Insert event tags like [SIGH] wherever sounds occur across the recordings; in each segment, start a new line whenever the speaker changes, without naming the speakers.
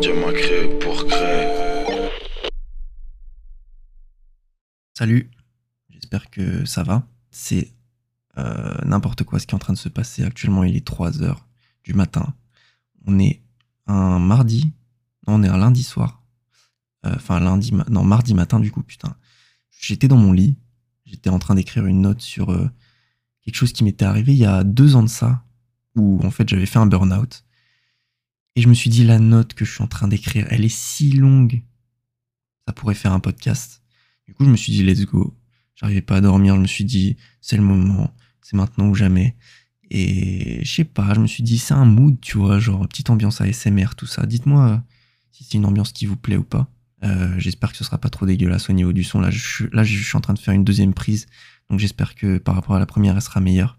Dieu m'a créé pour créer.
Salut, j'espère que ça va. C'est euh, n'importe quoi ce qui est en train de se passer actuellement. Il est 3 heures du matin. On est un mardi. Non, on est un lundi soir. Euh, Enfin, lundi. Non, mardi matin, du coup, putain. J'étais dans mon lit. J'étais en train d'écrire une note sur euh, quelque chose qui m'était arrivé il y a deux ans de ça. Où, en fait, j'avais fait un burn-out. Et je me suis dit, la note que je suis en train d'écrire, elle est si longue. Ça pourrait faire un podcast. Du coup, je me suis dit, let's go. J'arrivais pas à dormir. Je me suis dit, c'est le moment. C'est maintenant ou jamais. Et je sais pas, je me suis dit, c'est un mood, tu vois, genre petite ambiance ASMR, tout ça. Dites-moi euh, si c'est une ambiance qui vous plaît ou pas. Euh, j'espère que ce sera pas trop dégueulasse au niveau du son. Là je, là, je suis en train de faire une deuxième prise. Donc j'espère que par rapport à la première, elle sera meilleure.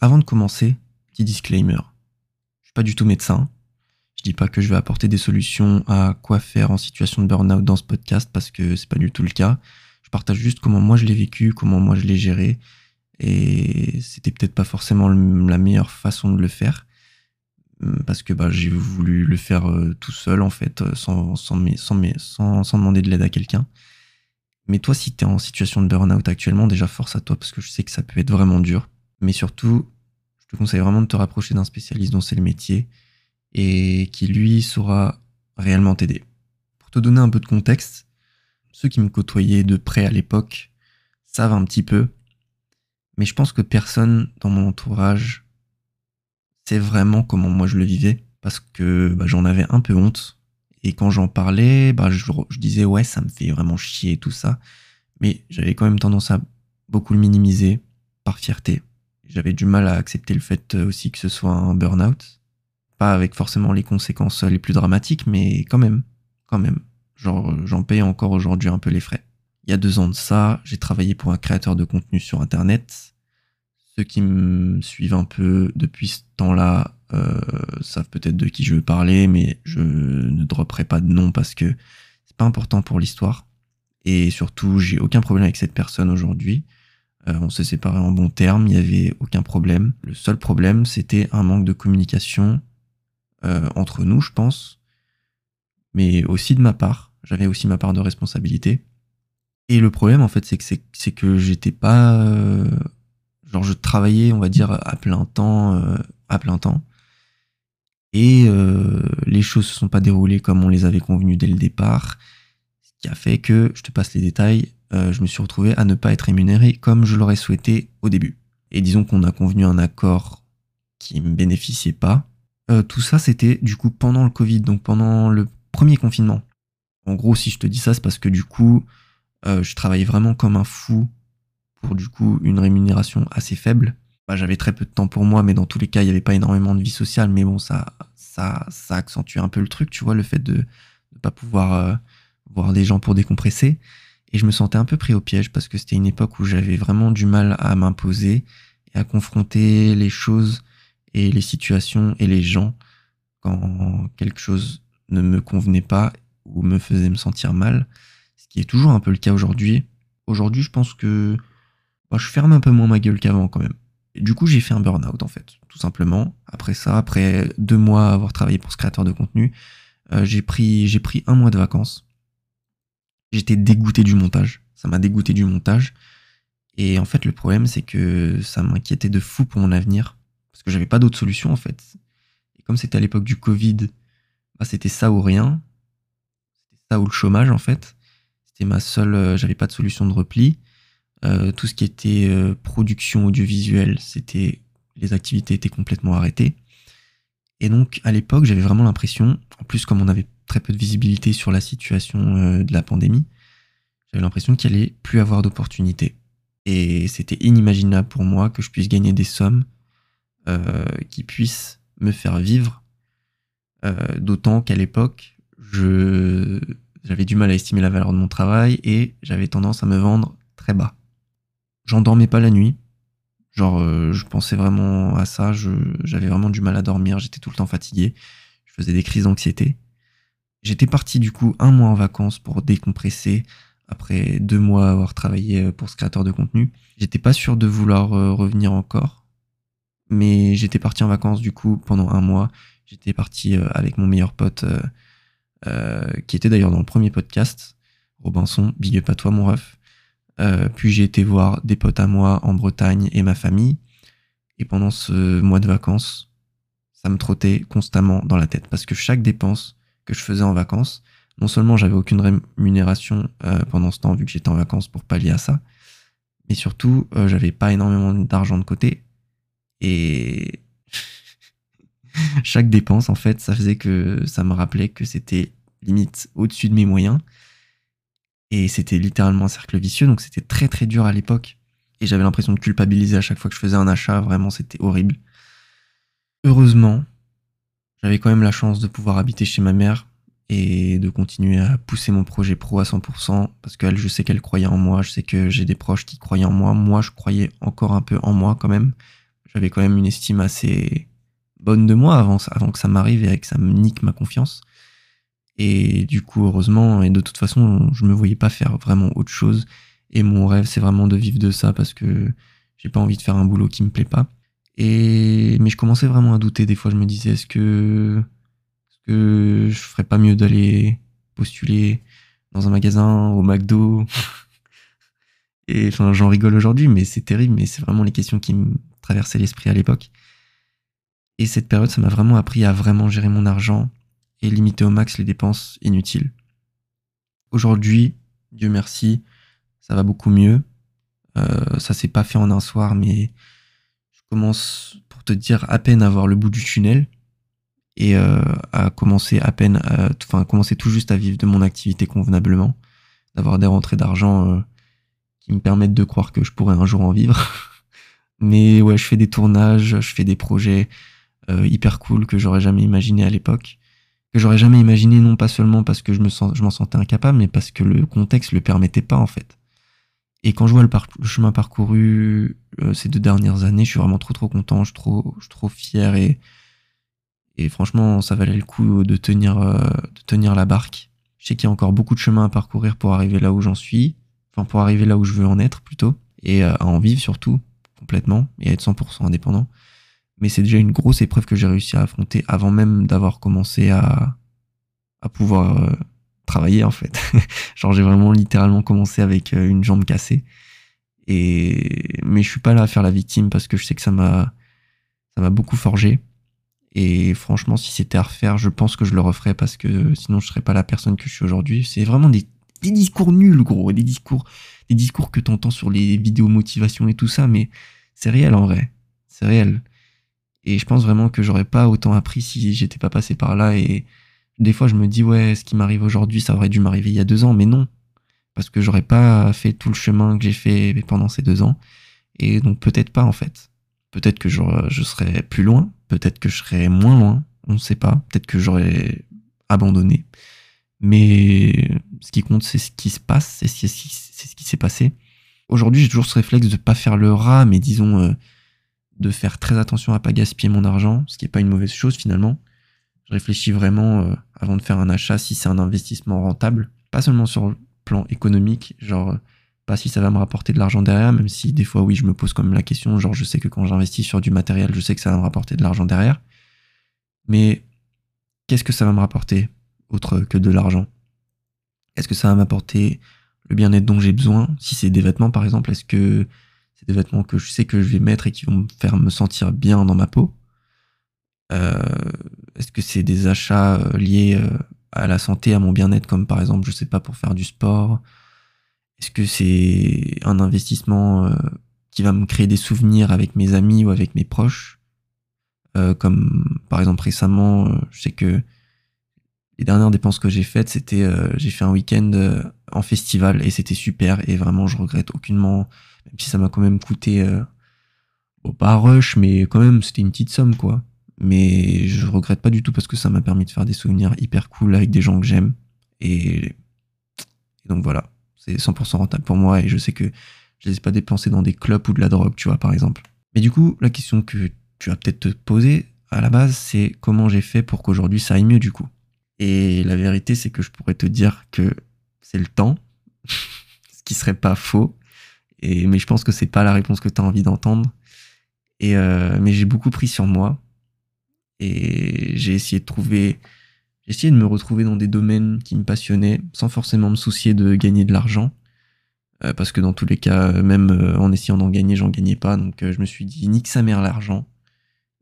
Avant de commencer, petit disclaimer. Je suis pas du tout médecin. Je dis pas que je vais apporter des solutions à quoi faire en situation de burn-out dans ce podcast parce que c'est pas du tout le cas. Je partage juste comment moi je l'ai vécu, comment moi je l'ai géré. Et c'était peut-être pas forcément la meilleure façon de le faire. Hum, Parce que bah, j'ai voulu le faire euh, tout seul, en fait, euh, sans, sans demander de l'aide à quelqu'un. Mais toi, si tu es en situation de burn-out actuellement, déjà force à toi, parce que je sais que ça peut être vraiment dur. Mais surtout, je te conseille vraiment de te rapprocher d'un spécialiste dont c'est le métier et qui, lui, saura réellement t'aider. Pour te donner un peu de contexte, ceux qui me côtoyaient de près à l'époque savent un petit peu, mais je pense que personne dans mon entourage sait vraiment comment moi je le vivais, parce que bah, j'en avais un peu honte. Et quand j'en parlais, bah, je, je disais ouais, ça me fait vraiment chier et tout ça. Mais j'avais quand même tendance à beaucoup le minimiser par fierté. J'avais du mal à accepter le fait euh, aussi que ce soit un burn-out. Pas avec forcément les conséquences les plus dramatiques, mais quand même, quand même. Genre, euh, j'en paye encore aujourd'hui un peu les frais. Il y a deux ans de ça, j'ai travaillé pour un créateur de contenu sur Internet. Ceux qui me suivent un peu depuis ce temps-là euh, savent peut-être de qui je veux parler, mais je ne dropperai pas de nom parce que c'est pas important pour l'histoire. Et surtout, j'ai aucun problème avec cette personne aujourd'hui. Euh, on s'est séparés en bons termes, il n'y avait aucun problème. Le seul problème, c'était un manque de communication euh, entre nous, je pense, mais aussi de ma part. J'avais aussi ma part de responsabilité. Et le problème, en fait, c'est que c'est que j'étais pas, euh, genre, je travaillais, on va dire, à plein temps, euh, à plein temps, et euh, les choses se sont pas déroulées comme on les avait convenues dès le départ, ce qui a fait que, je te passe les détails, euh, je me suis retrouvé à ne pas être rémunéré comme je l'aurais souhaité au début. Et disons qu'on a convenu un accord qui me bénéficiait pas. Euh, tout ça, c'était du coup pendant le Covid, donc pendant le premier confinement. En gros, si je te dis ça, c'est parce que du coup, euh, je travaillais vraiment comme un fou pour du coup une rémunération assez faible. Bah, j'avais très peu de temps pour moi, mais dans tous les cas, il n'y avait pas énormément de vie sociale. Mais bon, ça, ça, ça accentue un peu le truc, tu vois, le fait de ne pas pouvoir euh, voir des gens pour décompresser. Et je me sentais un peu pris au piège parce que c'était une époque où j'avais vraiment du mal à m'imposer et à confronter les choses et les situations et les gens quand quelque chose ne me convenait pas ou me faisait me sentir mal, ce qui est toujours un peu le cas aujourd'hui. Aujourd'hui, je pense que bah, je ferme un peu moins ma gueule qu'avant quand même. Du coup, j'ai fait un burn-out en fait, tout simplement. Après ça, après deux mois à avoir travaillé pour ce créateur de contenu, euh, j'ai pris, j'ai pris un mois de vacances. J'étais dégoûté du montage. Ça m'a dégoûté du montage. Et en fait, le problème, c'est que ça m'inquiétait de fou pour mon avenir. Parce que j'avais pas d'autre solution, en fait. Et comme c'était à l'époque du Covid, bah, c'était ça ou rien. C'était ça ou le chômage, en fait. C'était ma seule. euh, j'avais pas de solution de repli. Euh, tout ce qui était euh, production audiovisuelle, c'était. Les activités étaient complètement arrêtées. Et donc, à l'époque, j'avais vraiment l'impression, en plus, comme on avait très peu de visibilité sur la situation euh, de la pandémie, j'avais l'impression qu'il allait plus avoir d'opportunités. Et c'était inimaginable pour moi que je puisse gagner des sommes euh, qui puissent me faire vivre. Euh, D'autant qu'à l'époque, j'avais du mal à estimer la valeur de mon travail et j'avais tendance à me vendre très bas. J'en dormais pas la nuit. Genre, euh, je pensais vraiment à ça. J'avais vraiment du mal à dormir. J'étais tout le temps fatigué. Je faisais des crises d'anxiété. J'étais parti du coup un mois en vacances pour décompresser après deux mois à avoir travaillé pour ce créateur de contenu. J'étais pas sûr de vouloir revenir encore, Mais j'étais parti en vacances du coup pendant un mois. J'étais parti euh, avec mon meilleur pote, euh, euh, qui était d'ailleurs dans le premier podcast, Robinson, big up à toi mon ref. puis j'ai été voir des potes à moi en Bretagne et ma famille. Et pendant ce mois de vacances, ça me trottait constamment dans la tête parce que chaque dépense que je faisais en vacances, non seulement j'avais aucune rémunération pendant ce temps vu que j'étais en vacances pour pallier à ça, mais surtout j'avais pas énormément d'argent de côté et chaque dépense, en fait, ça faisait que ça me rappelait que c'était limite au-dessus de mes moyens. Et c'était littéralement un cercle vicieux, donc c'était très très dur à l'époque. Et j'avais l'impression de culpabiliser à chaque fois que je faisais un achat, vraiment c'était horrible. Heureusement, j'avais quand même la chance de pouvoir habiter chez ma mère et de continuer à pousser mon projet pro à 100% parce qu'elle, je sais qu'elle croyait en moi, je sais que j'ai des proches qui croyaient en moi, moi je croyais encore un peu en moi quand même. J'avais quand même une estime assez bonne de moi avant, avant que ça m'arrive et que ça me nique ma confiance. Et du coup, heureusement, et de toute façon, je me voyais pas faire vraiment autre chose. Et mon rêve, c'est vraiment de vivre de ça parce que j'ai pas envie de faire un boulot qui me plaît pas. Et mais je commençais vraiment à douter. Des fois, je me disais, est-ce que, est-ce que je ferais pas mieux d'aller postuler dans un magasin, au McDo? [LAUGHS] Et enfin, j'en rigole aujourd'hui, mais c'est terrible. Mais c'est vraiment les questions qui me traversaient l'esprit à l'époque. Et cette période, ça m'a vraiment appris à vraiment gérer mon argent et limiter au max les dépenses inutiles. Aujourd'hui, Dieu merci, ça va beaucoup mieux. Euh, ça s'est pas fait en un soir, mais je commence, pour te dire, à peine à voir le bout du tunnel et euh, à commencer à peine, enfin, commencer tout juste à vivre de mon activité convenablement, d'avoir des rentrées d'argent euh, qui me permettent de croire que je pourrais un jour en vivre. [LAUGHS] mais ouais, je fais des tournages, je fais des projets, euh, hyper cool que j'aurais jamais imaginé à l'époque, que j'aurais jamais imaginé non pas seulement parce que je me sens, je m'en sentais incapable, mais parce que le contexte le permettait pas en fait. Et quand je vois le, chemin parcouru euh, ces deux dernières années, je suis vraiment trop trop content, je suis trop, je suis trop fier et, et franchement, ça valait le coup de tenir, euh, de tenir la barque. Je sais qu'il y a encore beaucoup de chemin à parcourir pour arriver là où j'en suis, enfin pour arriver là où je veux en être plutôt, et à en vivre surtout complètement et à être 100% indépendant mais c'est déjà une grosse épreuve que j'ai réussi à affronter avant même d'avoir commencé à, à pouvoir euh, travailler en fait. [LAUGHS] Genre j'ai vraiment littéralement commencé avec euh, une jambe cassée. Et mais je suis pas là à faire la victime parce que je sais que ça m'a ça m'a beaucoup forgé. Et franchement, si c'était à refaire, je pense que je le referais parce que sinon je serais pas la personne que je suis aujourd'hui. C'est vraiment des, des discours nuls, gros, des discours, des discours que t'entends sur les vidéos motivation et tout ça, mais c'est réel en vrai. C'est réel. Et je pense vraiment que j'aurais pas autant appris si j'étais pas passé par là. Et des fois, je me dis, ouais, ce qui m'arrive aujourd'hui, ça aurait dû m'arriver il y a deux ans, mais non. Parce que j'aurais pas fait tout le chemin que j'ai fait pendant ces deux ans. Et donc, peut-être pas, en fait. Peut-être que je, je serais plus loin. Peut-être que je serais moins loin. On ne sait pas. Peut-être que j'aurais abandonné. Mais ce qui compte, c'est ce qui se passe. C'est ce qui s'est passé. Aujourd'hui, j'ai toujours ce réflexe de pas faire le rat, mais disons, euh, de faire très attention à pas gaspiller mon argent, ce qui est pas une mauvaise chose finalement. Je réfléchis vraiment euh, avant de faire un achat si c'est un investissement rentable, pas seulement sur le plan économique, genre pas si ça va me rapporter de l'argent derrière, même si des fois oui je me pose quand même la question, genre je sais que quand j'investis sur du matériel, je sais que ça va me rapporter de l'argent derrière, mais qu'est-ce que ça va me rapporter autre que de l'argent? Est-ce que ça va m'apporter le bien-être dont j'ai besoin Si c'est des vêtements par exemple, est-ce que c'est des vêtements que je sais que je vais mettre et qui vont me faire me sentir bien dans ma peau. Euh, est-ce que c'est des achats euh, liés euh, à la santé, à mon bien-être, comme par exemple, je sais pas, pour faire du sport Est-ce que c'est un investissement qui va me créer des souvenirs avec mes amis ou avec mes proches Comme par exemple récemment, je sais que les dernières dépenses que j'ai faites, c'était j'ai fait un week-end en festival et c'était super et vraiment je regrette aucunement même si ça m'a quand même coûté, euh, pas rush, mais quand même, c'était une petite somme, quoi. Mais je regrette pas du tout parce que ça m'a permis de faire des souvenirs hyper cool avec des gens que j'aime. Et, donc voilà, c'est 100% rentable pour moi et je sais que je les pas dépensés dans des clubs ou de la drogue, tu vois, par exemple. Mais du coup, la question que tu vas peut-être te poser à la base, c'est comment j'ai fait pour qu'aujourd'hui ça aille mieux, du coup? Et la vérité, c'est que je pourrais te dire que c'est le temps, [LAUGHS] ce qui serait pas faux, et, mais je pense que c'est pas la réponse que tu as envie d'entendre. Et euh, mais j'ai beaucoup pris sur moi. Et j'ai essayé de trouver, j'ai essayé de me retrouver dans des domaines qui me passionnaient, sans forcément me soucier de gagner de l'argent, euh, parce que dans tous les cas, même euh, en essayant d'en gagner, j'en gagnais pas, donc je me suis dit nique sa mère l'argent.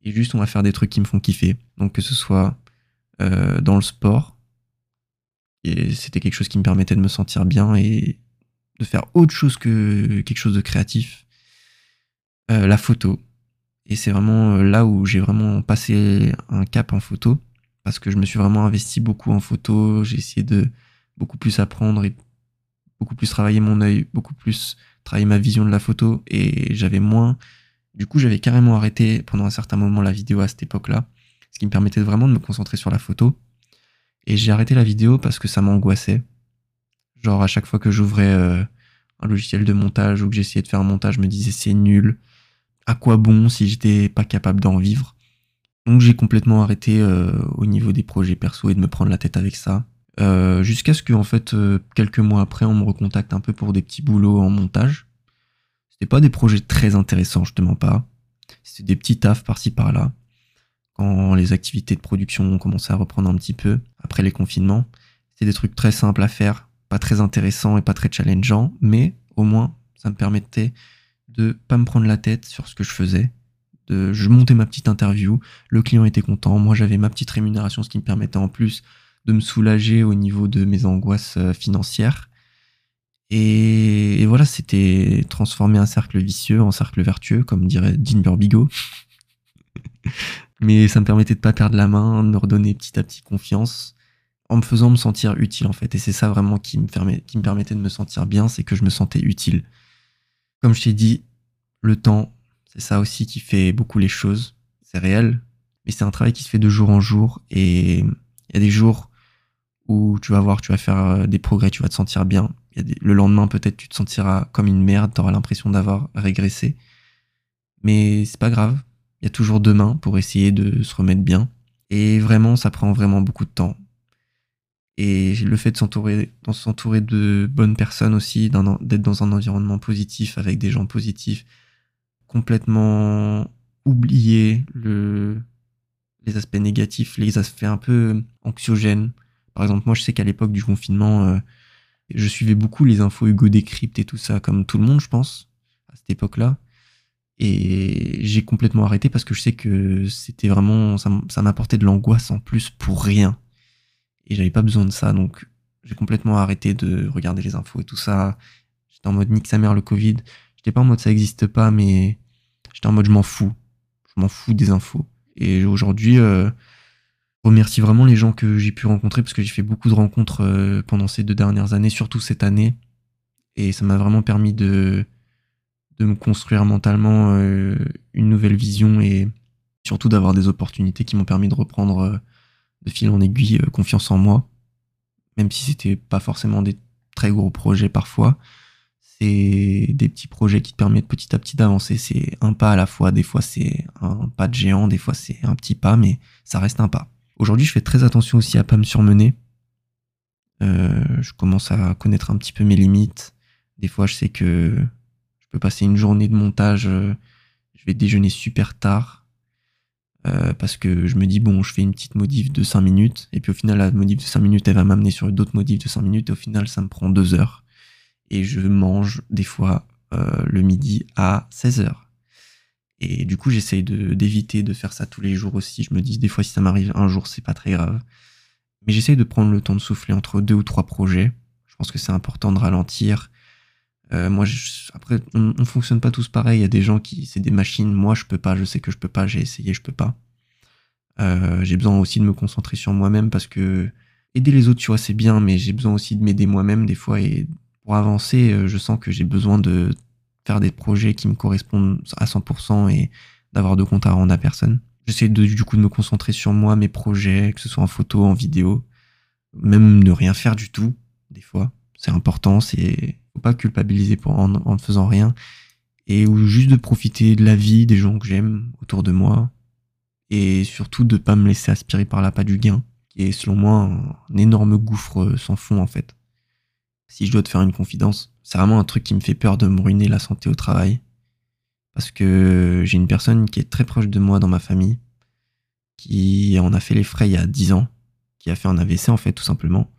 Et juste on va faire des trucs qui me font kiffer, donc que ce soit dans le sport, et c'était quelque chose qui me permettait de me sentir bien et de faire autre chose que quelque chose de créatif. la photo, et c'est vraiment euh, là où j'ai vraiment passé un cap en photo, parce que je me suis vraiment investi beaucoup en photo, j'ai essayé de beaucoup plus apprendre et beaucoup plus travailler mon œil, beaucoup plus travailler ma vision de la photo, et j'avais moins... Du coup, j'avais carrément arrêté pendant un certain moment la vidéo à cette époque-là, ce qui me permettait vraiment de me concentrer sur la photo. Et j'ai arrêté la vidéo parce que ça m'angoissait. Genre à chaque fois que j'ouvrais euh, un logiciel de montage ou que j'essayais de faire un montage, je me disais c'est nul, à quoi bon si j'étais pas capable d'en vivre? Donc j'ai complètement arrêté euh, au niveau des projets perso et de me prendre la tête avec ça. Euh, jusqu'à ce que en fait quelques mois après on me recontacte un peu pour des petits boulots en montage. C'était pas des projets très intéressants, je te mens pas. C'était des petits tafs par-ci par-là. Quand les activités de production ont commencé à reprendre un petit peu après les confinements, c'était des trucs très simples à faire, pas très intéressants et pas très challengeants, mais au moins ça me permettait de pas me prendre la tête sur ce que je faisais. Je montais ma petite interview, le client était content, moi j'avais ma petite rémunération, ce qui me permettait en plus de me soulager au niveau de mes angoisses euh, financières. Et, voilà, c'était transformer un cercle vicieux en cercle vertueux, comme dirait Dean Burbigo. [LAUGHS] Mais ça me permettait de pas perdre la main, de me redonner petit à petit confiance, en me faisant me sentir utile en fait. Et c'est ça vraiment qui me, qui me permettait de me sentir bien, c'est que je me sentais utile. Comme je t'ai dit, le temps, c'est ça aussi qui fait beaucoup les choses. C'est réel, mais c'est un travail qui se fait de jour en jour. Et il y a des jours où tu vas voir, tu vas faire euh, des progrès, tu vas te sentir bien. Le lendemain, peut-être, tu te sentiras comme une merde, tu auras l'impression d'avoir régressé. Mais c'est pas grave. Il y a toujours demain pour essayer de se remettre bien. Et vraiment, ça prend vraiment beaucoup de temps. Et le fait de s'entourer, de bonnes personnes aussi, d'être dans un environnement positif avec des gens positifs, complètement oublier le, les aspects négatifs, les aspects un peu anxiogènes. Par exemple, moi, je sais qu'à l'époque du confinement, euh, je suivais beaucoup les infos Hugo Décrypte et tout ça, comme tout le monde, je pense, à cette époque-là. Et j'ai complètement arrêté parce que je sais que c'était vraiment, ça, m'apportait de l'angoisse en plus pour rien et j'avais pas besoin de ça. Donc j'ai complètement arrêté de regarder les infos et tout ça. J'étais en mode nique sa mère le Covid. J'étais pas en mode ça existe pas, mais j'étais en mode je m'en fous. Je m'en fous des infos. Et aujourd'hui, euh, remercie vraiment les gens que j'ai pu rencontrer parce que j'ai fait beaucoup de rencontres euh, pendant ces deux dernières années, surtout cette année. Et ça m'a vraiment permis de, de me construire mentalement euh, une nouvelle vision et surtout d'avoir des opportunités qui m'ont permis de reprendre de fil en aiguille euh, confiance en moi, même si c'était pas forcément des très gros projets parfois. C'est des petits projets qui te permettent petit à petit d'avancer. C'est un pas à la fois. Des fois, c'est un pas de géant. Des fois, c'est un petit pas, mais ça reste un pas. Aujourd'hui, je fais très attention aussi à pas me surmener. Euh, je commence à connaître un petit peu mes limites. Des fois, je sais que peux passer une journée de montage. Euh, je vais déjeuner super tard euh, parce que je me dis, bon, je fais une petite modif de 5 minutes, et puis au final, la modif de 5 minutes, elle va m'amener sur d'autres modifs de 5 minutes, et au final, ça me prend 2 heures. Et je mange des fois euh, le midi à 16 heures. Et du coup, j'essaye d'éviter de, faire ça tous les jours aussi. Je me dis, des fois, si ça m'arrive un jour, c'est pas très grave. Mais j'essaye de prendre le temps de souffler entre deux ou trois projets. Je pense que c'est important de ralentir, euh, moi, après, on, on, fonctionne pas tous pareil. Il y a des gens qui, c'est des machines. Moi, je peux pas. Je sais que je peux pas. J'ai essayé, je peux pas. Euh, j'ai besoin aussi de me concentrer sur moi-même parce que aider les autres, tu vois, c'est bien, mais j'ai besoin aussi de m'aider moi-même des fois. Et pour avancer, euh, je sens que j'ai besoin de faire des projets qui me correspondent à 100% et d'avoir de compte à rendre à personne. J'essaie de, du coup de me concentrer sur moi, mes projets, que ce soit en photo, en vidéo, même ne rien faire du tout, des fois. C'est important, c'est pas culpabiliser pour, en, ne faisant rien et ou juste de profiter de la vie des gens que j'aime autour de moi et surtout de pas me laisser aspirer par la pas du gain qui est selon moi un, énorme gouffre sans fond en fait. Si je dois te faire une confidence, c'est vraiment un truc qui me fait peur de me ruiner la santé au travail parce que j'ai une personne qui est très proche de moi dans ma famille, qui en a fait les frais il y a 10 ans, qui a fait un AVC en fait tout simplement.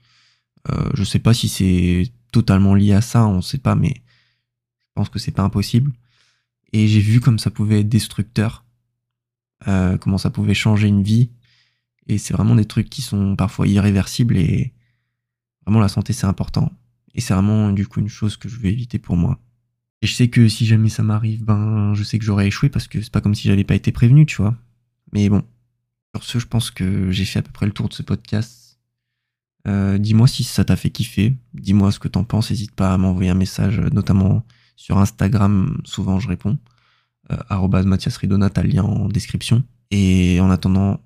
Euh, je sais pas si c'est totalement lié à ça, on sait pas, mais je pense que c'est pas impossible. Et j'ai vu comme ça pouvait être destructeur, euh, comment ça pouvait changer une vie. Et c'est vraiment des trucs qui sont parfois irréversibles et vraiment la santé c'est important. Et c'est vraiment du coup une chose que je vais éviter pour moi. Et je sais que si jamais ça m'arrive, ben je sais que j'aurais échoué parce que c'est pas comme si j'avais pas été prévenu, tu vois. Mais bon, sur ce, je pense que j'ai fait à peu près le tour de ce podcast. Euh, dis-moi si ça t'a fait kiffer. Dis-moi ce que t'en penses. N'hésite pas à m'envoyer un message, notamment sur Instagram. Souvent, je réponds. Euh, Mathias Ridona, t'as le lien en description. Et en attendant,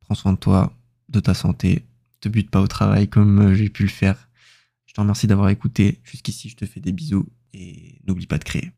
prends soin de toi, de ta santé. Te bute pas au travail comme euh, j'ai pu le faire. Je te remercie d'avoir écouté. Jusqu'ici, je te fais des bisous et n'oublie pas de créer.